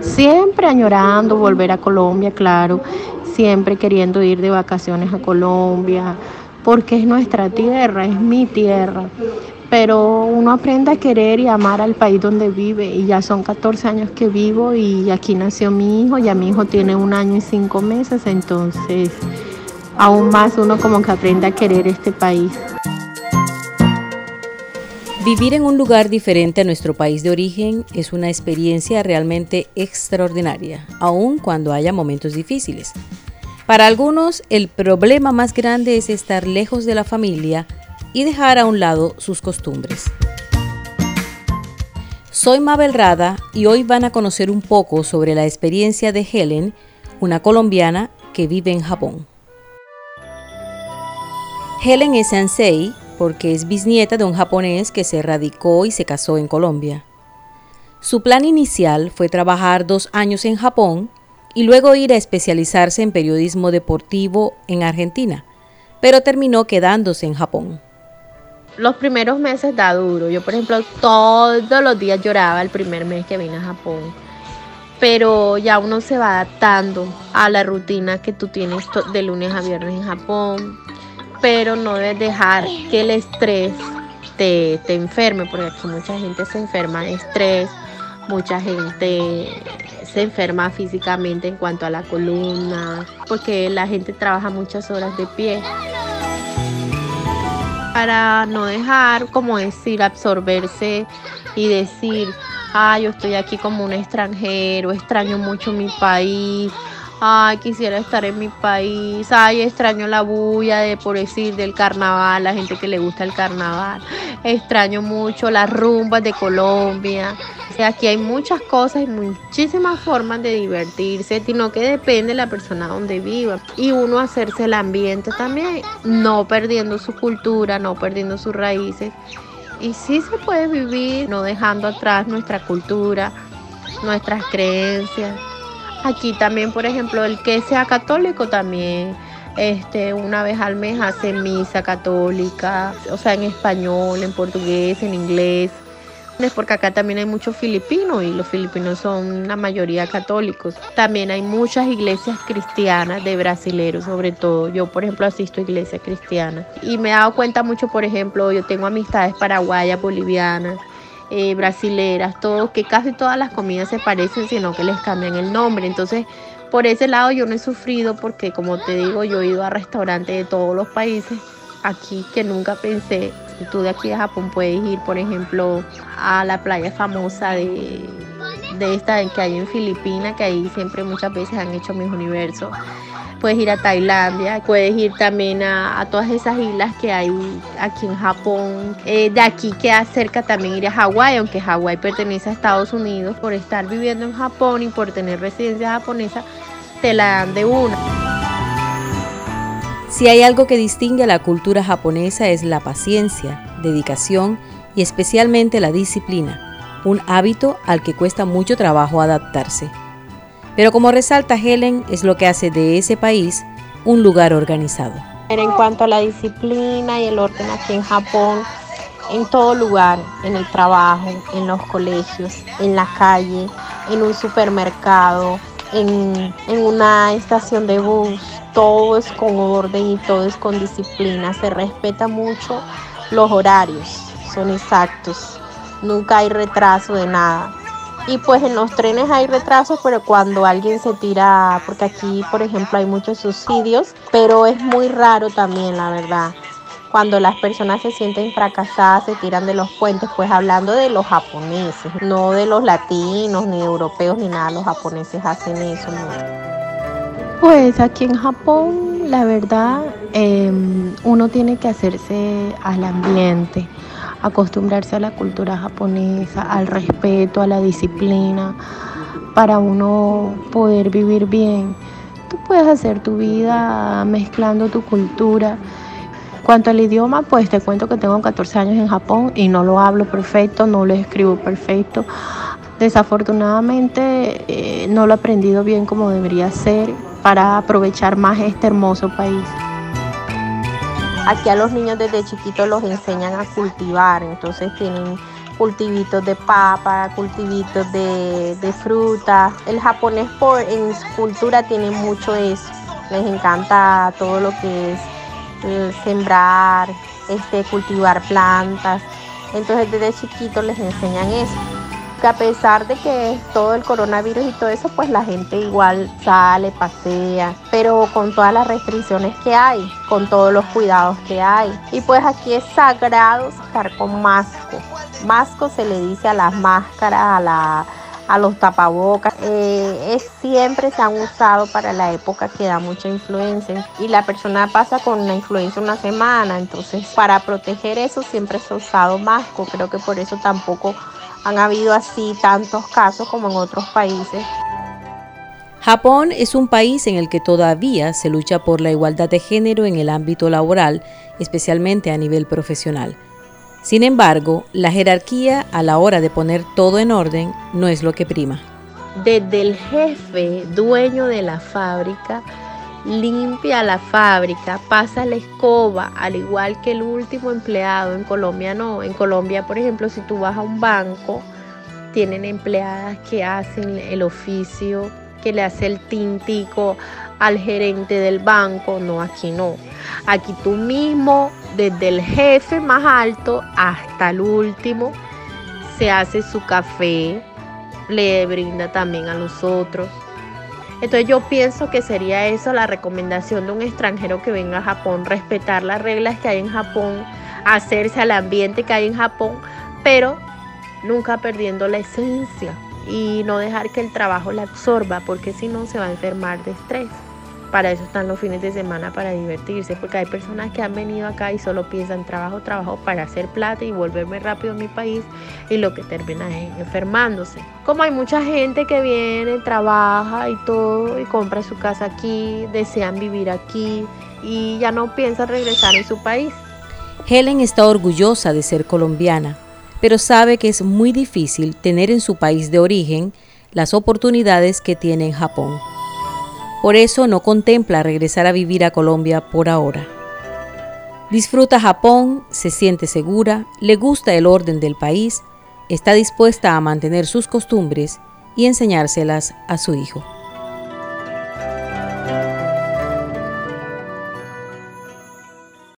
siempre añorando volver a Colombia, claro, siempre queriendo ir de vacaciones a Colombia, porque es nuestra tierra, es mi tierra. Pero uno aprende a querer y amar al país donde vive y ya son 14 años que vivo y aquí nació mi hijo, ya mi hijo tiene un año y cinco meses, entonces aún más uno como que aprende a querer este país. Vivir en un lugar diferente a nuestro país de origen es una experiencia realmente extraordinaria, aun cuando haya momentos difíciles. Para algunos, el problema más grande es estar lejos de la familia y dejar a un lado sus costumbres. Soy Mabel Rada y hoy van a conocer un poco sobre la experiencia de Helen, una colombiana que vive en Japón. Helen es sensei porque es bisnieta de un japonés que se radicó y se casó en Colombia. Su plan inicial fue trabajar dos años en Japón y luego ir a especializarse en periodismo deportivo en Argentina, pero terminó quedándose en Japón. Los primeros meses da duro. Yo, por ejemplo, todos los días lloraba el primer mes que vine a Japón. Pero ya uno se va adaptando a la rutina que tú tienes de lunes a viernes en Japón pero no debes dejar que el estrés te, te enferme, porque aquí mucha gente se enferma de estrés, mucha gente se enferma físicamente en cuanto a la columna, porque la gente trabaja muchas horas de pie. Para no dejar, como decir, absorberse y decir, ah, yo estoy aquí como un extranjero, extraño mucho mi país, Ay, quisiera estar en mi país. Ay, extraño la bulla de por decir del carnaval, la gente que le gusta el carnaval. Extraño mucho las rumbas de Colombia. Aquí hay muchas cosas y muchísimas formas de divertirse, sino que depende de la persona donde viva. Y uno hacerse el ambiente también, no perdiendo su cultura, no perdiendo sus raíces. Y sí se puede vivir no dejando atrás nuestra cultura, nuestras creencias. Aquí también, por ejemplo, el que sea católico también, este, una vez al mes hace misa católica, o sea, en español, en portugués, en inglés. Es porque acá también hay muchos filipinos y los filipinos son la mayoría católicos. También hay muchas iglesias cristianas de brasileros, sobre todo. Yo, por ejemplo, asisto a iglesias cristianas. Y me he dado cuenta mucho, por ejemplo, yo tengo amistades paraguayas, bolivianas eh, brasileras, todo, que casi todas las comidas se parecen, sino que les cambian el nombre. Entonces, por ese lado yo no he sufrido porque, como te digo, yo he ido a restaurantes de todos los países aquí que nunca pensé. Si tú de aquí a Japón puedes ir, por ejemplo, a la playa famosa de, de esta que hay en Filipinas, que ahí siempre muchas veces han hecho mis universos puedes ir a Tailandia, puedes ir también a, todas esas islas que hay aquí en Japón. Eh, de aquí queda cerca también ir a Hawái, aunque Hawái pertenece a Estados Unidos, por estar viviendo en Japón y por tener residencia japonesa, te la dan de una. Si hay algo que distingue a la cultura japonesa es la paciencia, dedicación y especialmente la disciplina, un hábito al que cuesta mucho trabajo adaptarse. Pero como resalta Helen, es lo que hace de ese país un lugar organizado. En cuanto a la disciplina y el orden aquí en Japón, en todo lugar, en el trabajo, en los colegios, en la calle, en un supermercado, en, en, una estación de bus, todo es con orden y todo es con disciplina. Se respeta mucho los horarios, son exactos. Nunca hay retraso de nada. Y pues en los trenes hay retrasos, pero cuando alguien se tira, porque aquí por ejemplo hay muchos subsidios, pero es muy raro también, la verdad. Cuando las personas se sienten fracasadas, se tiran de los puentes, pues hablando de los japoneses, no de los latinos, ni europeos, ni nada, los japoneses hacen eso. Pues aquí en Japón, la verdad, em, uno tiene que hacerse al ambiente acostumbrarse a la cultura japonesa, al respeto, a la disciplina, para uno poder vivir bien. Tú puedes hacer tu vida mezclando tu cultura. Cuanto al idioma, pues te cuento que tengo 14 años en Japón y no lo hablo perfecto, no lo escribo perfecto. Desafortunadamente eh, no lo he aprendido bien como debería ser para aprovechar más este hermoso país. Aquí a los niños desde chiquitos los enseñan a cultivar, entonces tienen cultivitos de papa, cultivitos de, de fruta. El japonés por, en su cultura tiene mucho eso. Les encanta todo lo que es eh, sembrar, este, cultivar plantas. Entonces desde chiquitos les enseñan eso que a pesar de que todo el coronavirus y todo eso, pues la gente igual sale, pasea, pero con todas las restricciones que hay, con todos los cuidados que hay. Y pues aquí es sagrado estar con masco. Masco se le dice a las máscaras, a la a los tapabocas. Eh, es, siempre se han usado para la época que da mucha influencia y la persona pasa con la influencia una semana, entonces para proteger eso siempre se ha usado masco, creo que por eso tampoco han habido así tantos casos como en otros países. Japón es un país en el que todavía se lucha por la igualdad de género en el ámbito laboral, especialmente a nivel profesional. Sin embargo, la jerarquía a la hora de poner todo en orden no es lo que prima. Desde el jefe, dueño de la fábrica, limpia la fábrica, pasa la escoba, al igual que el último empleado. En Colombia no. En Colombia, por ejemplo, si tú vas a un banco, tienen empleadas que hacen el oficio, que le hace el tintico al gerente del banco. No, aquí no. Aquí tú mismo, desde el jefe más alto hasta el último, se hace su café, le brinda también a los otros entonces yo pienso que sería eso la recomendación de un extranjero que venga a Japón, respetar las reglas que hay en Japón, hacerse al ambiente que hay en Japón, pero nunca perdiendo la esencia y no dejar que el trabajo la absorba, porque si no se va a enfermar de estrés. Para eso están los fines de semana, para divertirse, porque hay personas que han venido acá y solo piensan trabajo, trabajo para hacer plata y volverme rápido a mi país y lo que termina es enfermándose. Como hay mucha gente que viene, trabaja y todo y compra su casa aquí, desean vivir aquí y ya no piensan regresar en su país. Helen está orgullosa de ser colombiana, pero sabe que es muy difícil tener en su país de origen las oportunidades que tiene en Japón. Por eso no contempla regresar a vivir a Colombia por ahora. Disfruta Japón, se siente segura, le gusta el orden del país, está dispuesta a mantener sus costumbres y enseñárselas a su hijo.